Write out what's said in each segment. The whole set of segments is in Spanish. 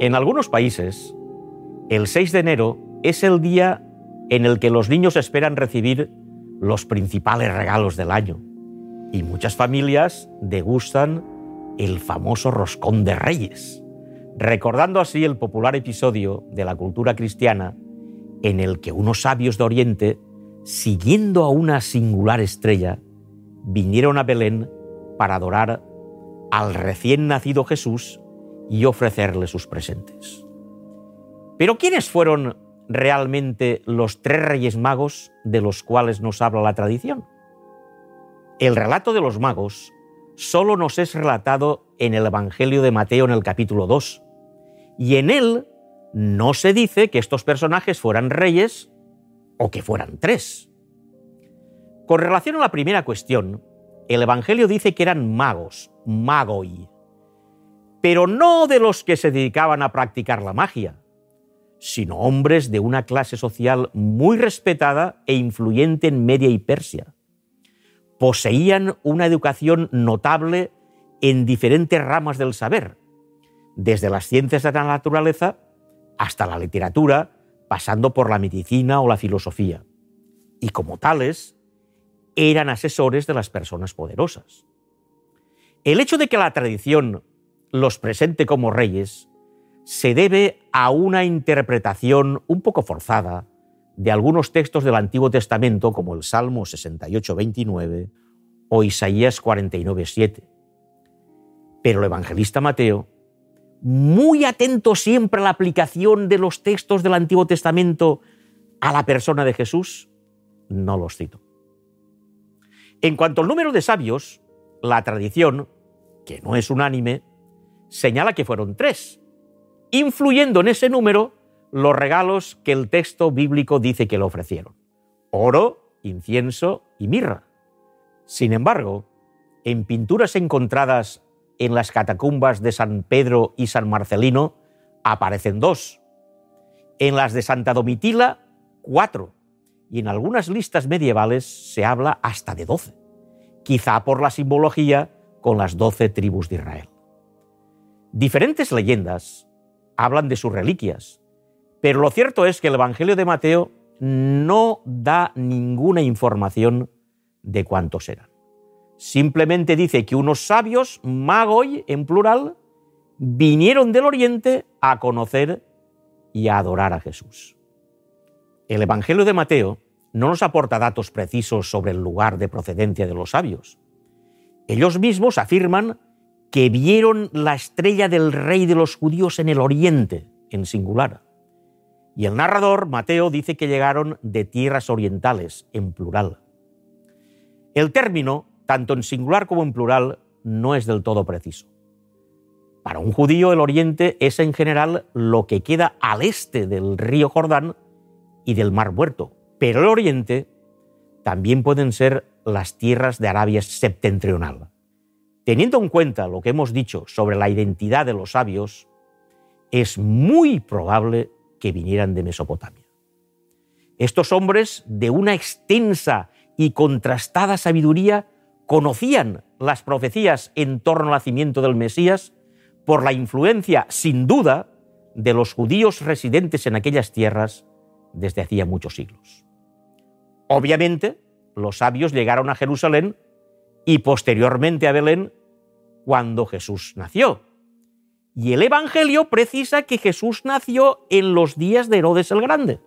En algunos países, el 6 de enero es el día en el que los niños esperan recibir los principales regalos del año. Y muchas familias degustan el famoso roscón de reyes, recordando así el popular episodio de la cultura cristiana en el que unos sabios de Oriente, siguiendo a una singular estrella, vinieron a Belén para adorar al recién nacido Jesús y ofrecerle sus presentes. Pero ¿quiénes fueron realmente los tres reyes magos de los cuales nos habla la tradición? El relato de los magos solo nos es relatado en el Evangelio de Mateo en el capítulo 2, y en él no se dice que estos personajes fueran reyes o que fueran tres. Con relación a la primera cuestión, el Evangelio dice que eran magos, magoi, pero no de los que se dedicaban a practicar la magia, sino hombres de una clase social muy respetada e influyente en Media y Persia. Poseían una educación notable en diferentes ramas del saber, desde las ciencias de la naturaleza hasta la literatura, pasando por la medicina o la filosofía. Y como tales, eran asesores de las personas poderosas. El hecho de que la tradición los presente como reyes se debe a una interpretación un poco forzada de algunos textos del Antiguo Testamento como el Salmo 68-29 o Isaías 49-7. Pero el evangelista Mateo muy atento siempre a la aplicación de los textos del Antiguo Testamento a la persona de Jesús, no los cito. En cuanto al número de sabios, la tradición, que no es unánime, señala que fueron tres, influyendo en ese número los regalos que el texto bíblico dice que le ofrecieron. Oro, incienso y mirra. Sin embargo, en pinturas encontradas en las catacumbas de San Pedro y San Marcelino aparecen dos. En las de Santa Domitila, cuatro. Y en algunas listas medievales se habla hasta de doce. Quizá por la simbología con las doce tribus de Israel. Diferentes leyendas hablan de sus reliquias, pero lo cierto es que el Evangelio de Mateo no da ninguna información de cuántos eran. Simplemente dice que unos sabios, magoi en plural, vinieron del oriente a conocer y a adorar a Jesús. El Evangelio de Mateo no nos aporta datos precisos sobre el lugar de procedencia de los sabios. Ellos mismos afirman que vieron la estrella del rey de los judíos en el oriente, en singular. Y el narrador, Mateo, dice que llegaron de tierras orientales, en plural. El término tanto en singular como en plural, no es del todo preciso. Para un judío el oriente es en general lo que queda al este del río Jordán y del Mar Muerto, pero el oriente también pueden ser las tierras de Arabia septentrional. Teniendo en cuenta lo que hemos dicho sobre la identidad de los sabios, es muy probable que vinieran de Mesopotamia. Estos hombres, de una extensa y contrastada sabiduría, conocían las profecías en torno al nacimiento del Mesías por la influencia, sin duda, de los judíos residentes en aquellas tierras desde hacía muchos siglos. Obviamente, los sabios llegaron a Jerusalén y posteriormente a Belén cuando Jesús nació. Y el Evangelio precisa que Jesús nació en los días de Herodes el Grande.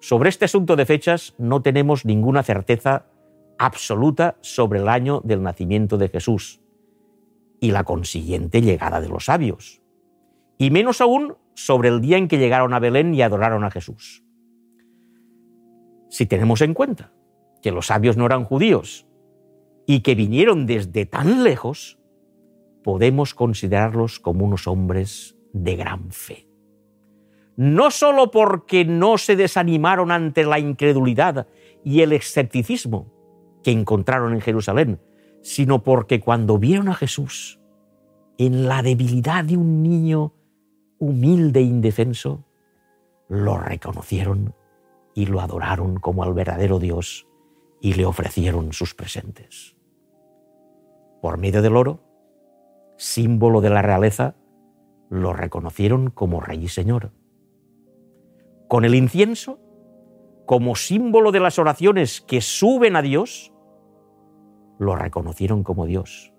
Sobre este asunto de fechas no tenemos ninguna certeza absoluta sobre el año del nacimiento de Jesús y la consiguiente llegada de los sabios, y menos aún sobre el día en que llegaron a Belén y adoraron a Jesús. Si tenemos en cuenta que los sabios no eran judíos y que vinieron desde tan lejos, podemos considerarlos como unos hombres de gran fe. No solo porque no se desanimaron ante la incredulidad y el escepticismo, que encontraron en Jerusalén, sino porque cuando vieron a Jesús en la debilidad de un niño humilde e indefenso, lo reconocieron y lo adoraron como al verdadero Dios y le ofrecieron sus presentes. Por medio del oro, símbolo de la realeza, lo reconocieron como Rey y Señor. Con el incienso, como símbolo de las oraciones que suben a Dios, lo reconocieron como Dios.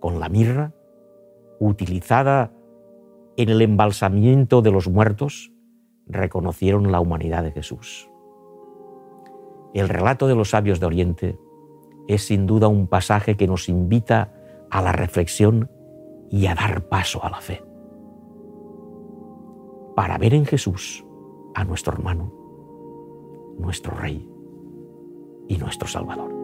Con la mirra, utilizada en el embalsamiento de los muertos, reconocieron la humanidad de Jesús. El relato de los sabios de Oriente es sin duda un pasaje que nos invita a la reflexión y a dar paso a la fe. Para ver en Jesús a nuestro hermano, nuestro Rey y nuestro Salvador.